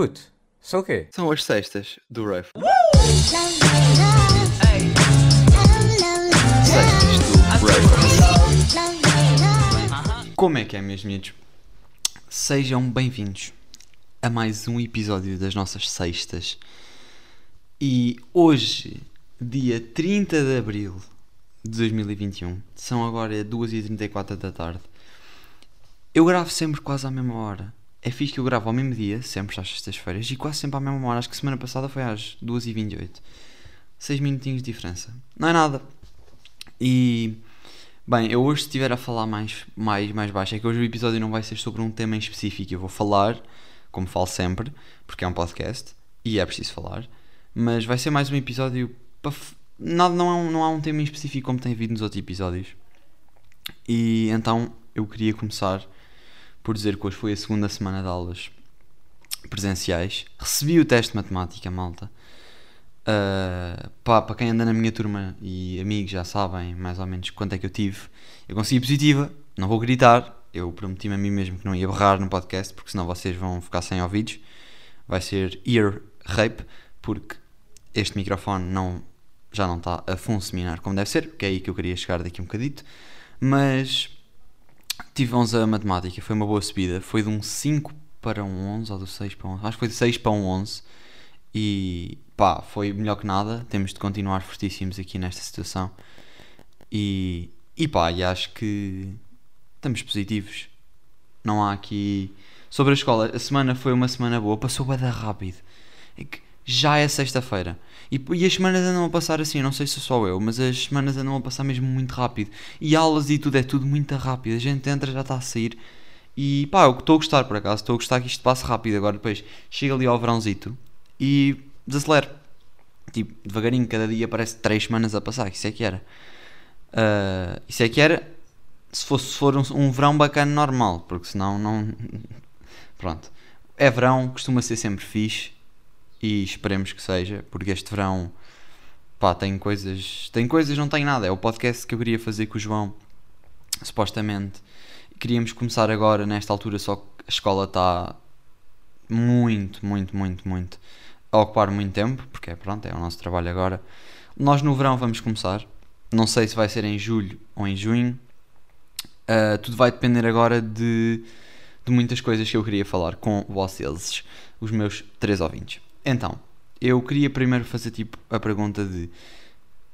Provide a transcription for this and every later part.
Puto, são o quê? São as sextas do Rave. Sextas do. Como é que é, meus meninos? Sejam bem-vindos a mais um episódio das nossas sextas. E hoje, dia 30 de abril de 2021, são agora 2h34 da tarde. Eu gravo sempre quase à mesma hora. É fixe que eu gravo ao mesmo dia, sempre às sextas-feiras, e quase sempre à mesma hora. Acho que semana passada foi às 2h28. 6 minutinhos de diferença. Não é nada. E. Bem, eu hoje, se estiver a falar mais, mais, mais baixo, é que hoje o episódio não vai ser sobre um tema em específico. Eu vou falar, como falo sempre, porque é um podcast e é preciso falar. Mas vai ser mais um episódio. Para. Nada, não, há um, não há um tema em específico como tem havido nos outros episódios. E então eu queria começar por dizer que hoje foi a segunda semana de aulas presenciais. Recebi o teste de matemática, malta. Uh, pá, para quem anda na minha turma e amigos já sabem mais ou menos quanto é que eu tive. Eu consegui positiva, não vou gritar. Eu prometi-me a mim mesmo que não ia berrar no podcast, porque senão vocês vão ficar sem ouvidos. Vai ser ear rape, porque este microfone não, já não está a funcionar como deve ser, que é aí que eu queria chegar daqui um bocadito. Mas tive 11 a matemática, foi uma boa subida. Foi de um 5 para um 11, ou do 6 para um 11. Acho que foi de 6 para um 11. E pá, foi melhor que nada. Temos de continuar fortíssimos aqui nesta situação. E, e pá, e acho que estamos positivos. Não há aqui. Sobre a escola, a semana foi uma semana boa, passou bem rápido. É que já é sexta-feira. E, e, as semanas andam a passar assim, não sei se sou só eu, mas as semanas andam a passar mesmo muito rápido. E aulas e tudo é tudo muito rápido. A gente entra, já está a sair. E pá, eu estou a gostar por acaso, estou a gostar que isto passe rápido. Agora depois chega ali ao verãozito e desacelera. Tipo, devagarinho, cada dia parece 3 semanas a passar. Isso é que era. Uh, isso é que era se fosse se for um, um verão bacana normal, porque senão não. Pronto. É verão, costuma ser sempre fixe e esperemos que seja, porque este verão pá, tem coisas, tem coisas, não tem nada. É o podcast que eu queria fazer com o João, supostamente. Queríamos começar agora, nesta altura, só que a escola está muito, muito, muito, muito a ocupar muito tempo, porque pronto, é o nosso trabalho agora. Nós no verão vamos começar, não sei se vai ser em julho ou em junho, uh, tudo vai depender agora de, de muitas coisas que eu queria falar com vocês, os meus três ouvintes. Então, eu queria primeiro fazer tipo a pergunta de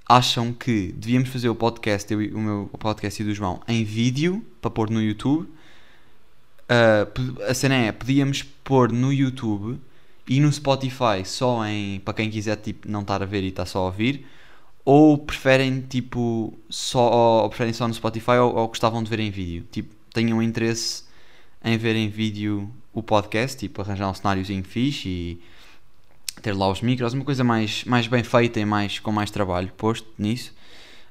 acham que devíamos fazer o podcast, eu, o meu podcast e do João, em vídeo para pôr no YouTube? Uh, a cena é, podíamos pôr no YouTube e no Spotify só em para quem quiser tipo não estar a ver e estar só a ouvir ou preferem tipo só ou preferem só no Spotify ou, ou gostavam de ver em vídeo tipo tenham interesse em ver em vídeo o podcast tipo arranjar um cenáriozinho fixe e ter lá os micros, uma coisa mais, mais bem feita e mais, com mais trabalho posto nisso.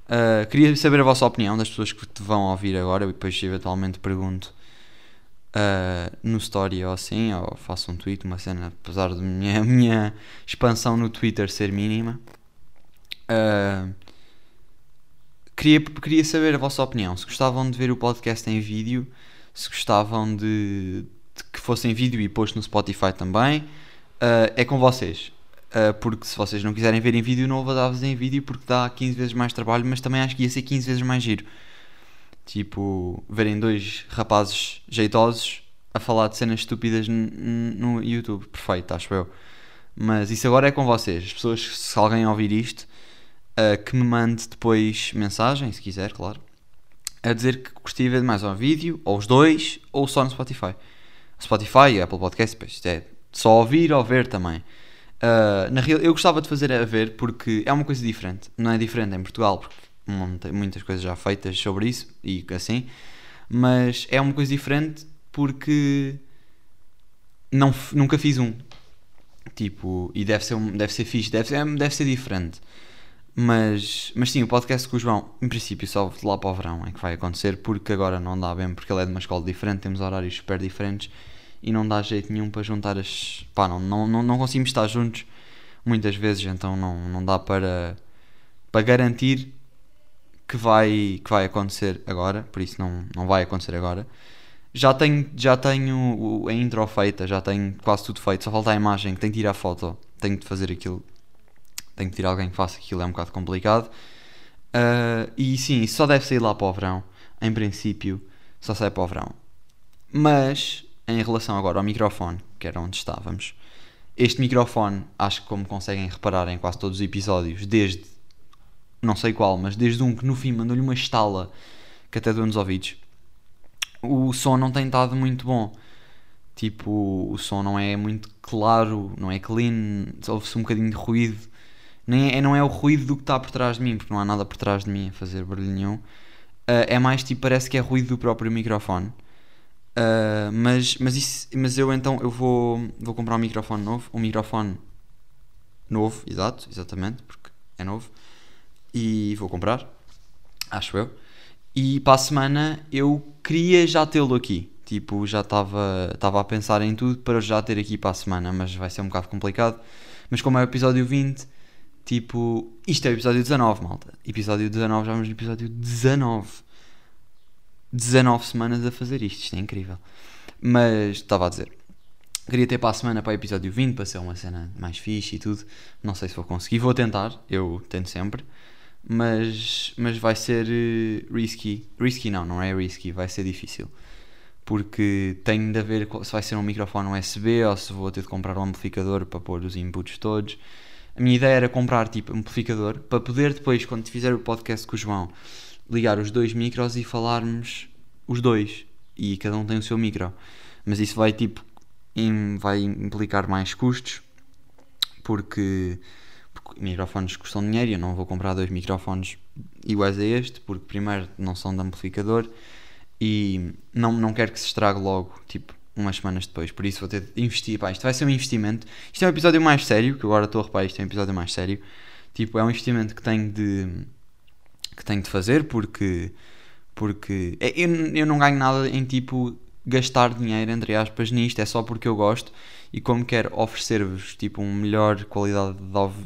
Uh, queria saber a vossa opinião das pessoas que te vão ouvir agora e depois eventualmente pergunto uh, no story ou assim, ou faço um tweet, uma cena, apesar da minha, minha expansão no Twitter ser mínima. Uh, queria, queria saber a vossa opinião, se gostavam de ver o podcast em vídeo, se gostavam de, de que fosse em vídeo e posto no Spotify também uh, é com vocês. Uh, porque se vocês não quiserem ver em vídeo, não vou dar-vos em vídeo porque dá 15 vezes mais trabalho, mas também acho que ia ser 15 vezes mais giro. Tipo, verem dois rapazes jeitosos a falar de cenas estúpidas no YouTube. Perfeito, acho eu. Mas isso agora é com vocês. As pessoas, se alguém ouvir isto, uh, que me mande depois mensagem, se quiser, claro, a dizer que gostaria de ver mais um vídeo, ou os dois, ou só no Spotify. Spotify, Apple Podcast, pois, isto é só ouvir ou ver também. Uh, na real, eu gostava de fazer a ver porque é uma coisa diferente. Não é diferente em Portugal, porque muitas coisas já feitas sobre isso e assim. Mas é uma coisa diferente porque não, nunca fiz um. Tipo, e deve ser, deve ser fixe, deve ser, deve ser diferente. Mas, mas sim, o podcast com o João, em princípio, só lá para o verão é que vai acontecer, porque agora não dá bem, porque ele é de uma escola diferente, temos horários super diferentes e não dá jeito nenhum para juntar as. pá, não, não, não, não conseguimos estar juntos muitas vezes, então não, não dá para, para garantir que vai, que vai acontecer agora, por isso não, não vai acontecer agora. já tenho, já tenho a intro feita, já tenho quase tudo feito, só falta a imagem, que tenho que tirar a foto, tenho de fazer aquilo, tenho que tirar alguém que faça aquilo, é um bocado complicado. Uh, e sim, só deve sair lá para o verão, em princípio, só sai para o verão. Mas, em relação agora ao microfone, que era onde estávamos, este microfone, acho que como conseguem reparar em quase todos os episódios, desde, não sei qual, mas desde um que no fim mandou-lhe uma estala que até doeu nos ouvidos, o som não tem estado muito bom. Tipo, o som não é muito claro, não é clean, ouve-se um bocadinho de ruído. Nem é, não é o ruído do que está por trás de mim, porque não há nada por trás de mim a fazer barulho nenhum. Uh, é mais tipo, parece que é ruído do próprio microfone. Uh, mas, mas, isso, mas eu então eu vou, vou comprar um microfone novo. Um microfone novo, exato, exatamente, porque é novo. E vou comprar, acho eu. E para a semana eu queria já tê-lo aqui. Tipo, já estava a pensar em tudo para já ter aqui para a semana, mas vai ser um bocado complicado. Mas como é o episódio 20, tipo, isto é o episódio 19, malta. Episódio 19, já vamos no episódio 19. 19 semanas a fazer isto, isto é incrível. Mas estava a dizer, queria ter para a semana para o episódio 20 para ser uma cena mais fixe e tudo. Não sei se vou conseguir, vou tentar, eu tento sempre mas, mas vai ser uh, risky. Risky não, não é risky, vai ser difícil. Porque tem de haver se vai ser um microfone USB ou se vou ter de comprar um amplificador para pôr os inputs todos. A minha ideia era comprar tipo amplificador para poder depois, quando fizer o podcast com o João, ligar os dois micros e falarmos os dois. E cada um tem o seu micro. Mas isso vai tipo vai implicar mais custos porque porque microfones custam dinheiro e eu não vou comprar dois microfones iguais a este, porque primeiro não são de amplificador e não, não quero que se estrague logo, tipo, umas semanas depois. Por isso vou ter de investir. Pá, isto vai ser um investimento. Isto é um episódio mais sério, que agora estou a reparar, isto é um episódio mais sério. Tipo, é um investimento que tenho de que tenho de fazer porque porque é, eu, eu não ganho nada em tipo gastar dinheiro entre aspas nisto, é só porque eu gosto e como quero oferecer-vos tipo uma melhor qualidade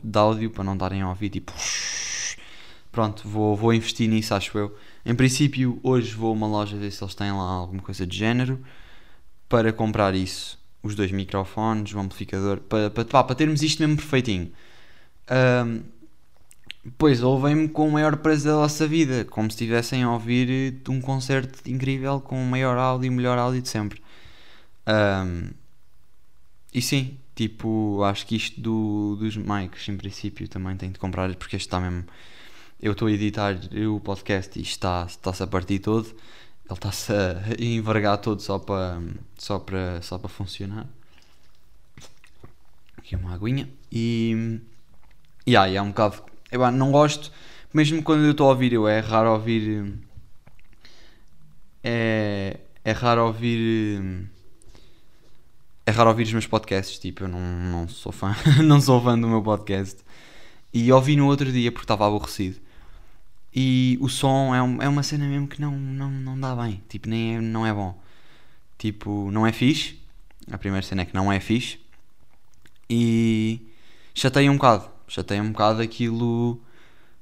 de áudio para não estarem a ouvir tipo pronto, vou, vou investir nisso acho eu. Em princípio hoje vou a uma loja ver se eles têm lá alguma coisa de género para comprar isso, os dois microfones, o amplificador, para, para, termos isto mesmo perfeitinho. Um, pois ouvem-me com o maior prazer da vossa vida, como se estivessem a ouvir um concerto incrível com o maior áudio e o melhor áudio de sempre. Um, e sim, tipo, acho que isto do, dos mics, em princípio, também tenho de comprar, porque este está mesmo. Eu estou a editar o podcast e está, está-se a partir todo. Ele está-se a envergar todo só para, só para, só para funcionar. Aqui uma aguinha. E. E aí, é um bocado. Eu não gosto, mesmo quando eu estou a ouvir, eu é raro ouvir. É, é raro ouvir é raro ouvir os meus podcasts, tipo, eu não, não sou fã, não sou fã do meu podcast. E ouvi no outro dia porque estava aborrecido. E o som é, um, é uma cena mesmo que não, não, não dá bem, tipo, nem é, não é bom. Tipo, não é fixe. A primeira cena é que não é fixe. E chateia um bocado, chateia um bocado aquilo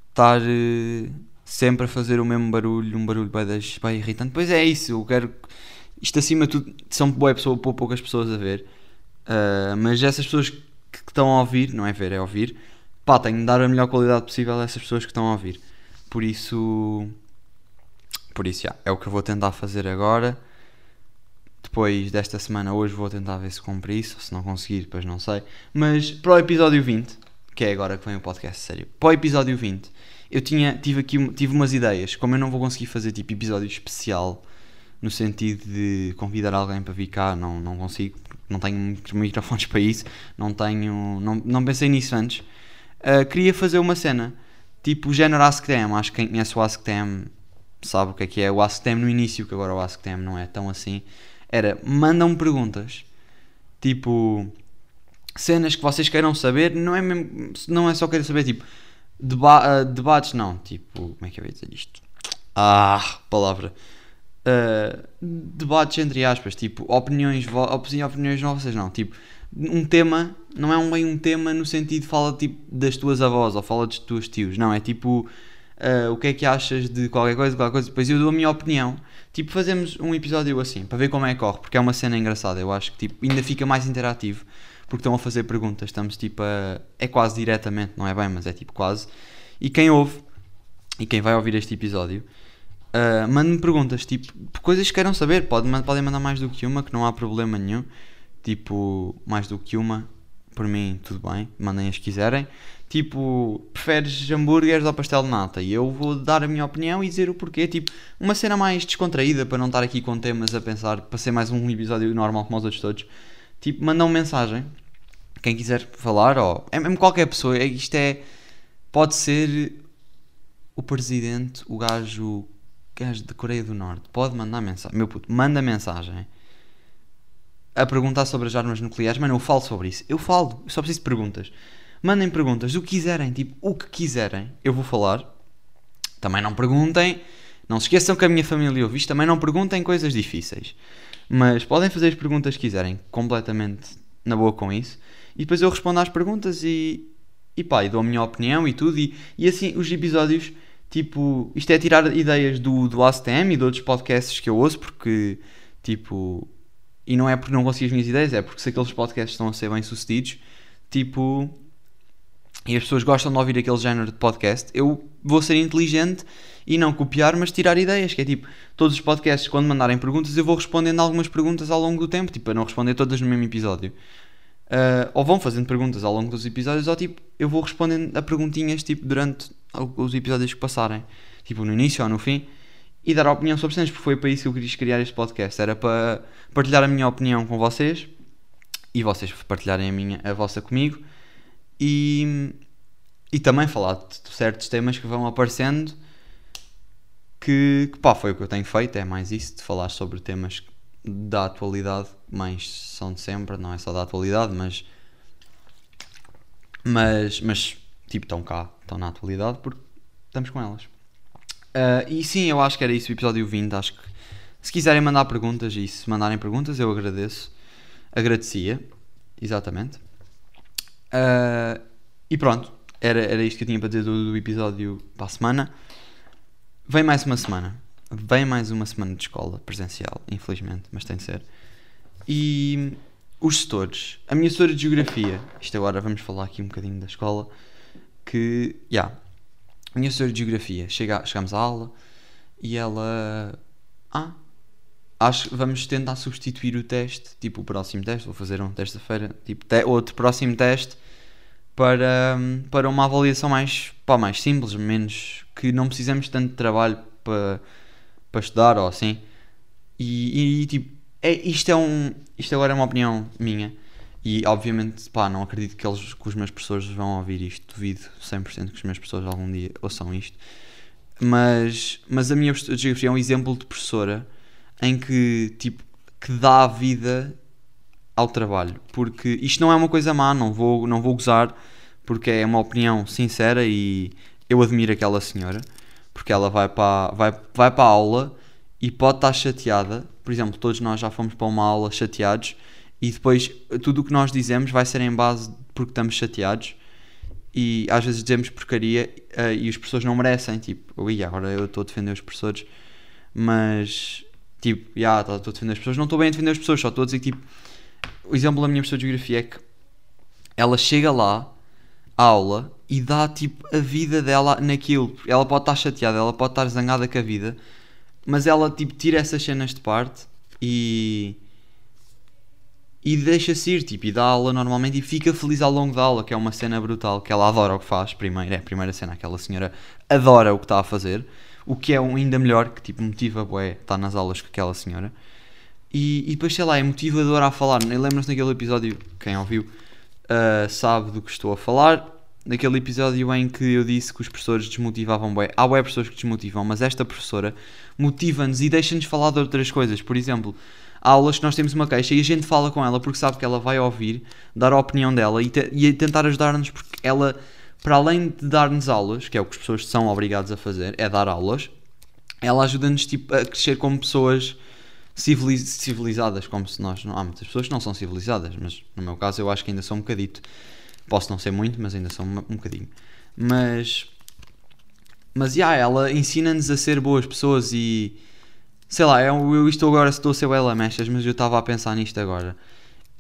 estar uh, sempre a fazer o mesmo barulho, um barulho bem, bem irritante. Pois é isso, eu quero isto acima de tudo são boa pessoa, poucas pessoas a ver, uh, mas essas pessoas que, que, estão a ouvir, não é ver, é ouvir, pá, tenho de dar a melhor qualidade possível a essas pessoas que estão a ouvir. Por isso, por isso, já, é o que eu vou tentar fazer agora. Depois desta semana, hoje vou tentar ver se cumpre isso, se não conseguir, depois não sei. Mas para o episódio 20, que é agora que vem o podcast sério, para o episódio 20, eu tinha, tive aqui tive umas ideias, como eu não vou conseguir fazer tipo episódio especial no sentido de convidar alguém para vir cá, não, não consigo, não tenho microfones para isso, não tenho, não, não pensei nisso antes. Uh, queria fazer uma cena, tipo o género AskTM, acho que quem conhece o AskTM sabe o que é que é o AskTM no início, que agora o AskTM não é tão assim. Era, mandam perguntas, tipo, cenas que vocês queiram saber, não é, mesmo, não é só querer saber, tipo, deba uh, debates, não, tipo, como é que eu ia dizer isto? Ah, palavra uh, debates entre aspas, tipo, opiniões, opiniões nossas, não, tipo, um tema, não é um bem um tema no sentido fala tipo das tuas avós ou fala dos teus tios, não, é tipo uh, o que é que achas de qualquer coisa, qualquer coisa, depois eu dou a minha opinião. Tipo, fazemos um episódio assim, para ver como é que corre, porque é uma cena engraçada, eu acho que tipo, ainda fica mais interativo, porque estão a fazer perguntas, estamos tipo a... é quase diretamente, não é bem, mas é tipo quase. E quem ouve, e quem vai ouvir este episódio, uh, mande-me perguntas, tipo, coisas que queiram saber, Pode, podem mandar mais do que uma, que não há problema nenhum, tipo, mais do que uma, por mim, tudo bem, mandem as que quiserem. Tipo, preferes hambúrgueres ou pastel de nata? E eu vou dar a minha opinião e dizer o porquê. Tipo, uma cena mais descontraída para não estar aqui com temas a pensar, para ser mais um episódio normal como os outros todos. Tipo, mandam mensagem. Quem quiser falar, ou é mesmo qualquer pessoa. É, isto é. Pode ser o presidente, o gajo, gajo de Coreia do Norte. Pode mandar mensagem. Meu puto, manda mensagem a perguntar sobre as armas nucleares, mas não eu falo sobre isso. Eu falo, eu só preciso de perguntas. Mandem perguntas, o que quiserem, tipo, o que quiserem, eu vou falar. Também não perguntem, não se esqueçam que a minha família ouve isto, também não perguntem coisas difíceis. Mas podem fazer as perguntas que quiserem, completamente na boa com isso. E depois eu respondo às perguntas e, e pá, e dou a minha opinião e tudo. E, e assim, os episódios, tipo, isto é tirar ideias do, do ASTM e de outros podcasts que eu ouço, porque, tipo, e não é porque não consigo as minhas ideias, é porque se aqueles podcasts estão a ser bem sucedidos, tipo, e as pessoas gostam de ouvir aquele género de podcast, eu vou ser inteligente e não copiar, mas tirar ideias, que é tipo, todos os podcasts, quando mandarem perguntas, eu vou respondendo algumas perguntas ao longo do tempo, tipo, a não responder todas no mesmo episódio. Uh, ou vão fazendo perguntas ao longo dos episódios, ou tipo, eu vou respondendo a perguntinhas, tipo, durante os episódios que passarem, tipo, no início ou no fim e dar opinião sobre cenas, porque foi para isso que eu queria criar este podcast. Era para partilhar a minha opinião com vocês e vocês partilharem a, minha, a vossa comigo e, e também falar de certos temas que vão aparecendo que, que pá, foi o que eu tenho feito, é mais isso, de falar sobre temas da atualidade, mas são de sempre, não é só da atualidade, mas mas, mas tipo, estão cá, estão na atualidade porque estamos com elas. Uh, e sim, eu acho que era isso o episódio 20. Acho que se quiserem mandar perguntas e se mandarem perguntas, eu agradeço. Agradecia, exatamente. Uh, e pronto, era, era isto que eu tinha para dizer do, do episódio para a semana. Vem mais uma semana. Vem mais uma semana de escola presencial, infelizmente, mas tem de ser. E os setores. A minha setora de Geografia, isto agora vamos falar aqui um bocadinho da escola, que, já, yeah, minha senhora de Geografia, chega, chegamos à aula e ela. Ah, acho que vamos tentar substituir o teste, tipo o próximo teste, vou fazer um terça-feira, tipo te, outro próximo teste para, para uma avaliação mais, pá, mais simples, menos que não precisamos tanto de trabalho para, para estudar ou assim. E, e tipo, é, isto é um. Isto agora é uma opinião minha. E obviamente, pá, não acredito que, eles, que os meus professores vão ouvir isto. Duvido 100% que os meus professores algum dia ouçam isto. Mas, mas a minha geografia é um exemplo de professora em que, tipo, que dá vida ao trabalho. Porque isto não é uma coisa má, não vou, não vou gozar, porque é uma opinião sincera e eu admiro aquela senhora. Porque ela vai para, vai, vai para a aula e pode estar chateada. Por exemplo, todos nós já fomos para uma aula chateados e depois tudo o que nós dizemos vai ser em base porque estamos chateados e às vezes dizemos porcaria uh, e os professores não merecem, tipo, ui, agora eu estou a defender os professores, mas tipo, já, yeah, estou a defender as pessoas, não estou bem a defender as pessoas, só estou a dizer que tipo, o exemplo da minha professora de geografia é que ela chega lá à aula e dá tipo a vida dela naquilo, ela pode estar chateada, ela pode estar zangada com a vida, mas ela tipo tira essas cenas de parte e e deixa-se ir, tipo, e dá aula normalmente e fica feliz ao longo da aula, que é uma cena brutal, que ela adora o que faz, primeiro, é a primeira cena, aquela senhora adora o que está a fazer, o que é um ainda melhor, que tipo, motiva bué, estar nas aulas com aquela senhora, e, e depois, sei lá, é motivadora a falar, lembram-se naquele episódio, quem ouviu, uh, sabe do que estou a falar, naquele episódio em que eu disse que os professores desmotivavam bué, há bué pessoas que desmotivam, mas esta professora motiva-nos e deixa-nos falar de outras coisas, por exemplo há aulas que nós temos uma queixa e a gente fala com ela porque sabe que ela vai ouvir, dar a opinião dela e, te, e tentar ajudar-nos porque ela, para além de dar-nos aulas, que é o que as pessoas são obrigadas a fazer, é dar aulas, ela ajuda-nos tipo, a crescer como pessoas civiliz civilizadas, como se nós. Não, há muitas pessoas que não são civilizadas, mas no meu caso eu acho que ainda sou um bocadito. Posso não ser muito, mas ainda sou um, um bocadinho. Mas mas, já, yeah, ela ensina-nos a ser boas pessoas e... Sei lá, eu, eu isto agora estou a ser ela mechas, mas eu estava a pensar nisto agora.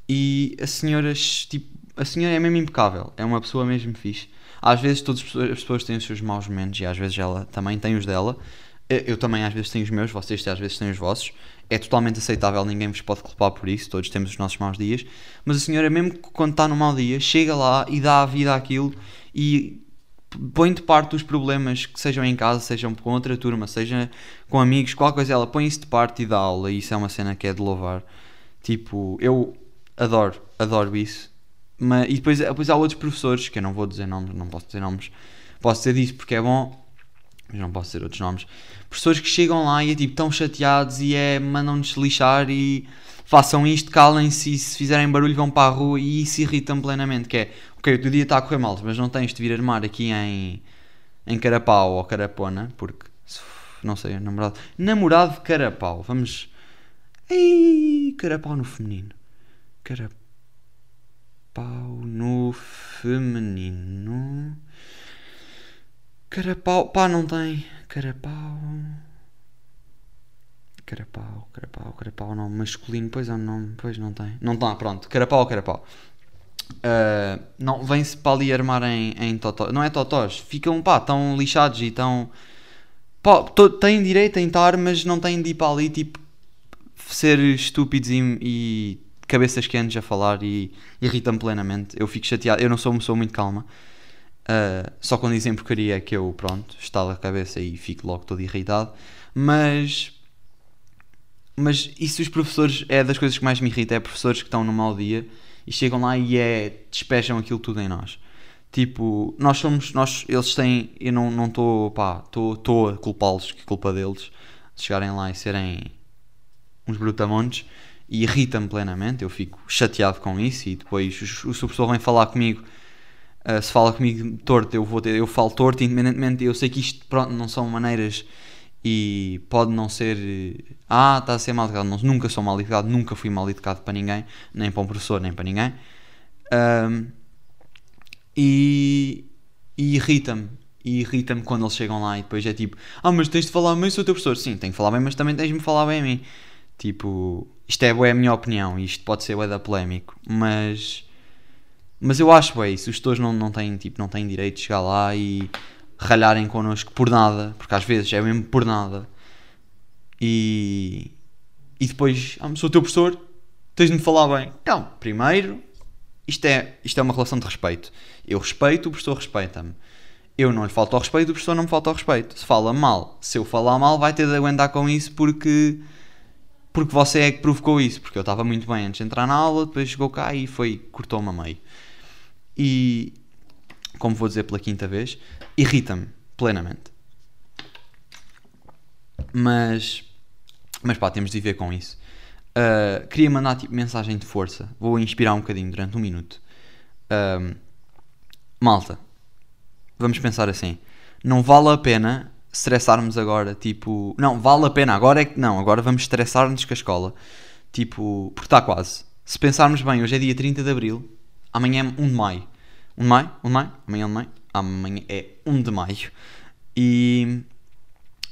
E a senhora, tipo, a senhora é mesmo impecável. É uma pessoa mesmo fixe. Às vezes todas as pessoas têm os seus maus momentos e às vezes ela também tem os dela. Eu também às vezes tenho os meus, vocês às vezes têm os vossos. É totalmente aceitável, ninguém vos pode culpar por isso, todos temos os nossos maus dias. Mas a senhora, mesmo quando está no mau dia, chega lá e dá a vida àquilo e põe de parte os problemas que sejam em casa, sejam com outra turma, seja com amigos, qualquer coisa, ela põe isso de parte e dá aula. E isso é uma cena que é de louvar. Tipo, eu adoro, adoro isso. Mas, e depois, depois há outros professores, que eu não vou dizer nomes, não posso dizer nomes, posso dizer disso porque é bom, mas não posso dizer outros nomes. Professores que chegam lá e é tipo tão chateados e é mandam-nos lixar e façam isto, calem-se e se fizerem barulho vão para a rua e isso irritam plenamente. Que é, ok, o teu dia está a correr mal, mas não tens de vir armar aqui em, em Carapau ou Carapona, porque não sei, namorado. Namorado de Carapau, vamos. Ei, Carapau no feminino. Carapau no feminino. Carapau. Pá, não tem. Carapau. Carapau, carapau, carapau, nome masculino, pois é um nome, pois não tem. Não está, pronto. Carapau, carapau. Uh, não, vem-se para ali armar em, em totós. Não é totós, ficam, pá, tão lixados e tão. Pá, têm direito a estar, mas não têm de ir para ali, tipo, ser estúpidos e, e cabeças quentes a falar e irritam-me plenamente. Eu fico chateado, eu não sou uma pessoa muito calma. Uh, só quando dizem porcaria é que eu, pronto, estalo a cabeça e fico logo todo irritado. Mas. Mas isso os professores é das coisas que mais me irrita, é professores que estão no mau dia e chegam lá e é, despejam aquilo tudo em nós. Tipo, nós somos, nós, eles têm, eu não estou, pá, estou a culpá-los, que culpa deles, de chegarem lá e serem uns brutamontes, e irrita-me plenamente, eu fico chateado com isso e depois o, o professor vem falar comigo, uh, se fala comigo torto, eu vou ter, eu falo torto, independentemente, eu sei que isto pronto, não são maneiras e pode não ser ah, está a ser mal educado, não, nunca sou mal educado, nunca fui mal educado para ninguém, nem para um professor, nem para ninguém. Um, e, e irrita-me. E irrita-me quando eles chegam lá e depois é tipo, ah, mas tens de falar bem o teu professor. Sim, tenho que falar bem, mas também tens de me falar bem a mim. Tipo, isto é, é a minha opinião, isto pode ser da polémico, mas mas eu acho é isso, os gestores não, não, têm, tipo, não têm direito de chegar lá e ralharem connosco por nada, porque às vezes é mesmo por nada. E, e depois, ah, sou o teu professor, tens de me falar bem. Então, primeiro, isto é, isto é uma relação de respeito. Eu respeito, o professor respeita-me. Eu não lhe falto ao respeito, o professor não me falta ao respeito. Se fala mal, se eu falar mal, vai ter de aguentar com isso porque porque você é que provocou isso, porque eu estava muito bem antes de entrar na aula, depois chegou cá e foi, cortou-me a meio. E, como vou dizer pela quinta vez, irrita-me plenamente. Mas, mas pá, temos de viver com isso. Uh, queria mandar tipo, mensagem de força. Vou inspirar um bocadinho durante um minuto. Uh, malta, vamos pensar assim: não vale a pena estressarmos agora, tipo, não, vale a pena, agora é que não, agora vamos estressar-nos com a escola, tipo, porque está quase. Se pensarmos bem, hoje é dia 30 de Abril, amanhã é 1 de Maio. 1 de Maio? 1 de Maio? Amanhã é 1 de Maio? Amanhã é 1 de Maio. E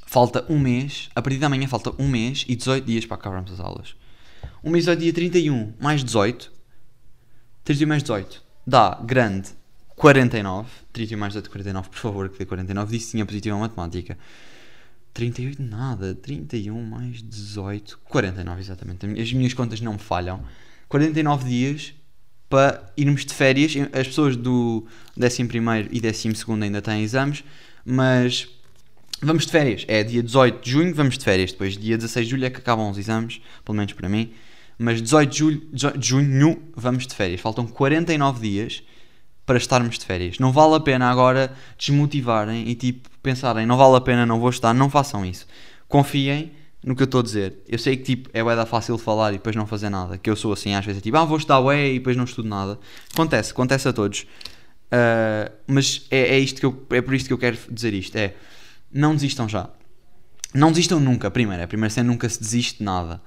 falta um mês, a partir de amanhã falta um mês e 18 dias para acabarmos as aulas. Um mês é dia 31 mais 18, 31 mais 18 dá grande 49. 31 mais 8, 49, por favor, que dê 49. Disse que tinha positivo em matemática. 38, nada. 31 mais 18, 49, exatamente. As minhas contas não falham. 49 dias para irmos de férias. As pessoas do 11 e 12 ainda têm exames, mas vamos de férias. É dia 18 de junho, vamos de férias. Depois, dia 16 de julho, é que acabam os exames, pelo menos para mim. Mas 18 de, julho, de junho, vamos de férias. Faltam 49 dias para estarmos de férias. Não vale a pena agora desmotivarem e tipo pensarem, não vale a pena, não vou estar, não façam isso. Confiem no que eu estou a dizer. Eu sei que tipo é bué fácil falar e depois não fazer nada, que eu sou assim às vezes, é tipo, ah, vou estudar ué e depois não estudo nada. Acontece, acontece a todos. Uh, mas é, é, isto que eu, é por isto que eu quero dizer isto, é não desistam já. Não desistam nunca, primeiro, é primeiro cena nunca se desiste de nada.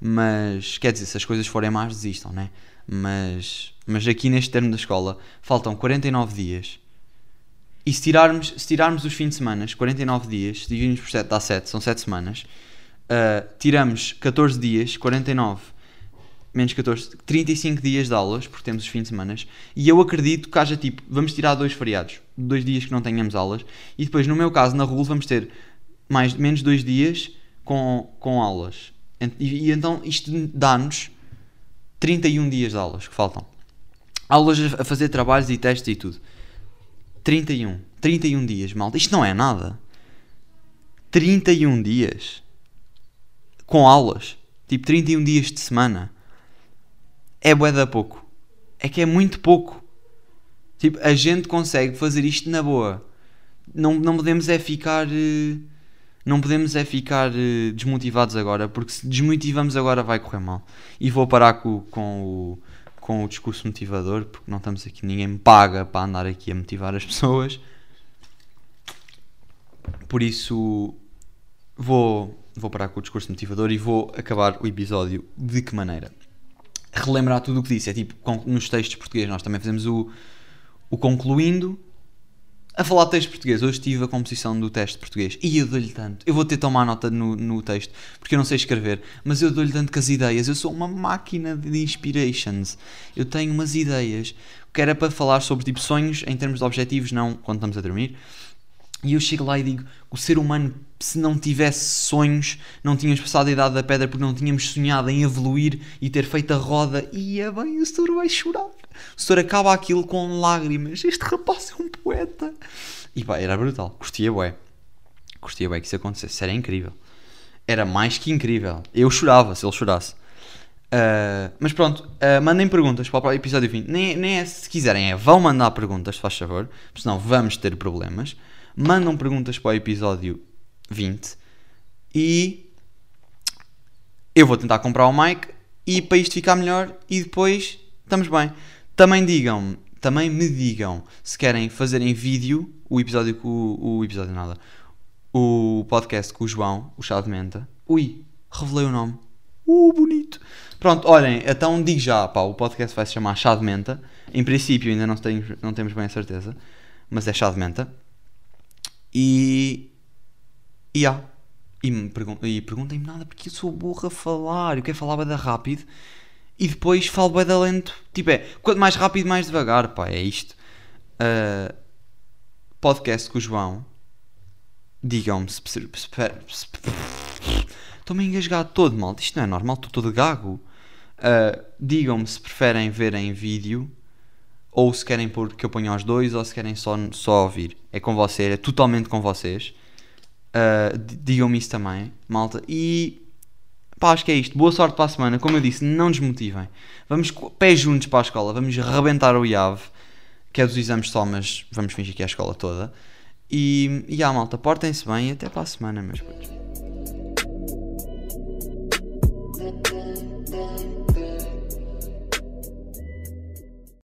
Mas quer dizer, se as coisas forem más, desistam, né? Mas, mas aqui neste termo da escola faltam 49 dias E se tirarmos, se tirarmos os fins de semana, 49 dias, dividimos por 7 dá 7, são 7 semanas. Uh, tiramos 14 dias, 49 menos 14, 35 dias de aulas, porque temos os fins de semana. E eu acredito que haja tipo, vamos tirar dois feriados, dois dias que não tenhamos aulas, e depois, no meu caso, na RUL, vamos ter mais, menos dois dias com, com aulas. E, e então isto dá-nos 31 dias de aulas que faltam. Aulas a fazer trabalhos e testes e tudo. 31. 31 dias, malta. Isto não é nada. 31 dias. Com aulas. Tipo, 31 dias de semana. É bué da pouco. É que é muito pouco. Tipo, a gente consegue fazer isto na boa. Não, não podemos é ficar... Uh, não podemos é ficar uh, desmotivados agora, porque se desmotivamos agora vai correr mal. E vou parar com, com, o, com o discurso motivador, porque não estamos aqui, ninguém me paga para andar aqui a motivar as pessoas. Por isso, vou, vou parar com o discurso motivador e vou acabar o episódio de que maneira? Relembrar tudo o que disse. É tipo, nos textos portugueses nós também fazemos o, o concluindo a falar texto português, hoje tive a composição do teste português e eu dou-lhe tanto. Eu vou ter tomar nota no, no texto porque eu não sei escrever, mas eu dou-lhe tanto com as ideias. Eu sou uma máquina de inspirations. Eu tenho umas ideias que era para falar sobre tipo sonhos em termos de objetivos, não quando estamos a dormir. E eu chego lá e digo: o ser humano, se não tivesse sonhos, não tínhamos passado a idade da pedra porque não tínhamos sonhado em evoluir e ter feito a roda. E é bem, o senhor vai chorar. O senhor acaba aquilo com lágrimas. Este rapaz é um poeta. E pá, era brutal. Curtia bué. Curtia bué que isso acontecesse. Era incrível. Era mais que incrível. Eu chorava se ele chorasse. Uh, mas pronto, uh, mandem perguntas para o episódio 20. Nem, nem é se quiserem, é vão mandar perguntas, faz favor, senão vamos ter problemas. Mandam perguntas para o episódio 20 e eu vou tentar comprar o mic e para isto ficar melhor e depois estamos bem. Também digam, também me digam se querem fazer em vídeo o episódio com o, episódio nada. O podcast com o João, o Chá de Menta. Ui, revelei o nome. Uh, bonito. Pronto, olhem, então digo já, pá, o podcast vai se chamar Chá de Menta. Em princípio ainda não, tenho, não temos bem a certeza, mas é Chá de Menta. E. E há. E, me pergun e perguntem-me nada porque eu sou burro a falar. Eu quero falar bem rápido e depois falo bem da lento. Tipo, é quanto mais rápido, mais devagar, pá, é isto. Uh, podcast com o João. Digam-me se. Estou-me a engasgar todo, mal. Isto não é normal, estou todo gago. Uh, Digam-me se preferem ver em vídeo ou se querem pôr que eu ponha os dois ou se querem só, só ouvir. É com vocês, é totalmente com vocês. Uh, Digam-me isso também, malta. E Pá, acho que é isto. Boa sorte para a semana. Como eu disse, não desmotivem. Vamos pés juntos para a escola. Vamos rebentar o IAV, que é dos exames só, mas vamos fingir que é a escola toda. E, e a malta, portem-se bem e até para a semana, meus putos.